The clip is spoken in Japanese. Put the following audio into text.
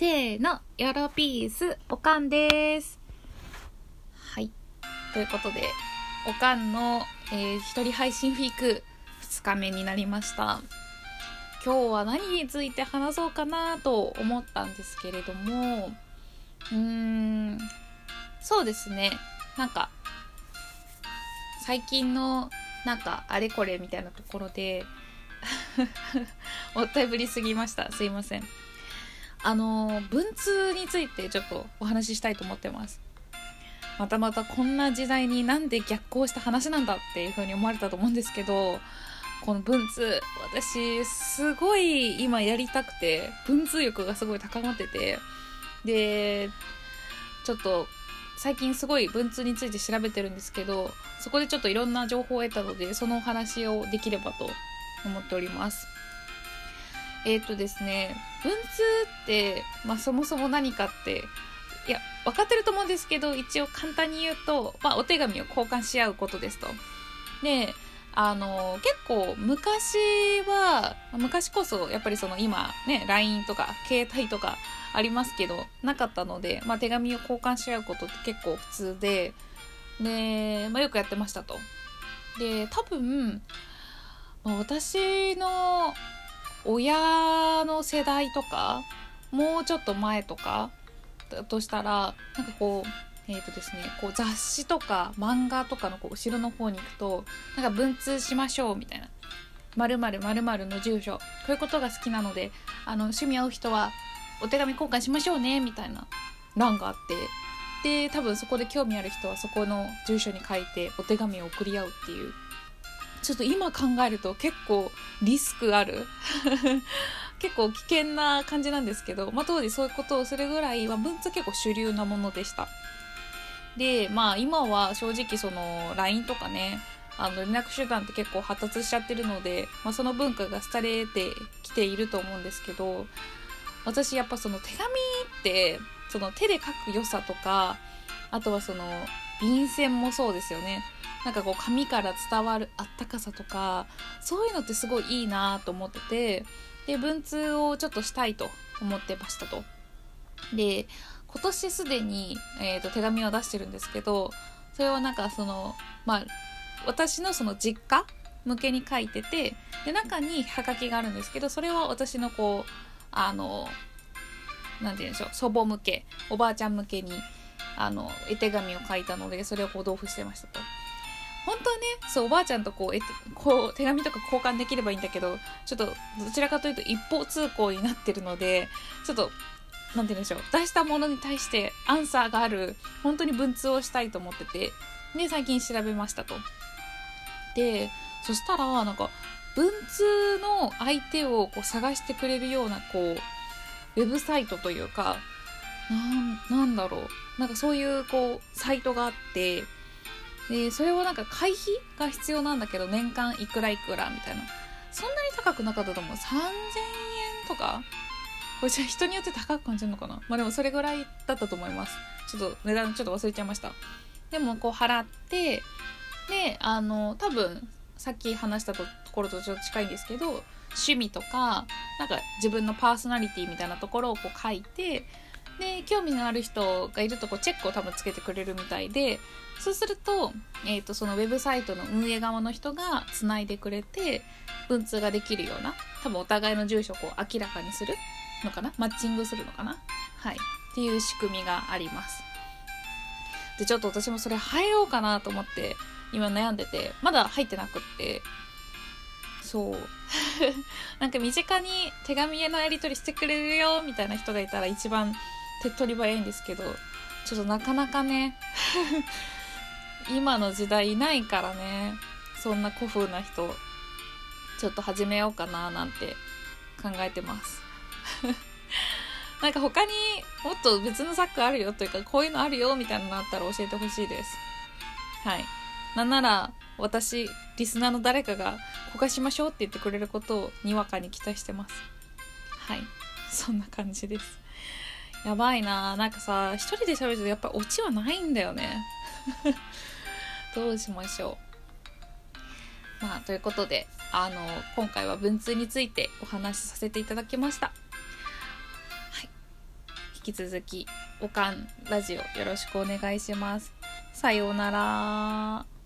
せーの、ヨロピース、おかんです。はい。ということで、おかんの、えー一人配信ウィーク2日目になりました。今日は何について話そうかなと思ったんですけれども、うーん、そうですね。なんか、最近の、なんか、あれこれみたいなところで、もったいぶりすぎました。すいません。あの文通についてちょっとお話ししたいと思ってます。またまたこんな時代になんで逆行した話なんだっていう風に思われたと思うんですけどこの文通私すごい今やりたくて文通欲がすごい高まっててでちょっと最近すごい文通について調べてるんですけどそこでちょっといろんな情報を得たのでそのお話をできればと思っております。えっ、とですね文通って、まあ、そもそも何かっていや分かってると思うんですけど一応簡単に言うと、まあ、お手紙を交換し合うことですと。であの結構昔は昔こそやっぱりその今ね LINE とか携帯とかありますけどなかったので、まあ、手紙を交換し合うことって結構普通でで、まあ、よくやってましたと。で多分、ま私の親の世代とかもうちょっと前とかだとしたらなんかこうえーとですね、こう雑誌とか漫画とかのこう後ろの方に行くとなんか文通しましょうみたいな。〇〇〇〇の住所。こういうことが好きなのであの趣味合う人はお手紙交換しましょうねみたいな欄があって。で多分そこで興味ある人はそこの住所に書いてお手紙を送り合うっていうちょっと今考えると結構リスクある。結構危険な感じなんですけど、まあ、当時そういうことをするぐらい、まあ、文通結構主流なものでした。でまあ今は正直その LINE とかねあの連絡手段って結構発達しちゃってるので、まあ、その文化が廃れてきていると思うんですけど私やっぱその手紙ってその手で書く良さとかあとはその便箋もそうですよね。なんかこう紙から伝わるあったかさとかそういうのってすごいいいなと思っててで文通をちょっとしたいと思ってましたと。で今年すでに、えー、と手紙を出してるんですけどそれはなんかそのまあ私のその実家向けに書いててで中にハガキがあるんですけどそれは私のこうあのなんて言うんでしょう祖母向けおばあちゃん向けにあの絵手紙を書いたのでそれをこう同封してましたと。本当はねそうおばあちゃんとこうえこう手紙とか交換できればいいんだけどちょっとどちらかというと一方通行になってるので ちょっとなんて言うんでしょう出したものに対してアンサーがある本当に文通をしたいと思っててで最近調べましたと。でそしたらなんか文通の相手をこう探してくれるようなこうウェブサイトというかなんなんだろうなんかそういうこうサイトがあってでそれはなんか会費が必要なんだけど年間いくらいくらみたいな。そんなに高くなかったと思う。3000円とか？これじゃ人によって高く感じるのかな？まあでもそれぐらいだったと思います。ちょっと値段ちょっと忘れちゃいました。でもこう払ってであの多分さっき話したところとちょっと近いんですけど趣味とかなんか自分のパーソナリティみたいなところをこう書いてで興味のある人がいるとこチェックを多分つけてくれるみたいでそうすると,、えー、とそのウェブサイトの運営側の人がつないでくれて文通ができるような多分お互いの住所を明らかにするのかな？マッチングするのかな？はい。っていう仕組みがあります。でちょっと私もそれ入ろうかなと思って今悩んでてまだ入ってなくって。そう。なんか身近に手紙へのやり取りしてくれるよみたいな人がいたら一番手っ取り早いんですけどちょっとなかなかね 今の時代いないからねそんな古風な人ちょっと始めようかななんて考えてます。なんか他にもっと別のサックあるよというかこういうのあるよみたいなのあったら教えてほしいです。はい。なんなら私リスナーの誰かが「交換しましょう」って言ってくれることをにわかに期待してます。はい。そんな感じです。やばいな。なんかさ一人で喋るとやっぱオチはないんだよね。どうしましょう。まあということであの今回は文通についてお話しさせていただきました。はい。引き続きおかんラジオよろしくお願いします。さようなら。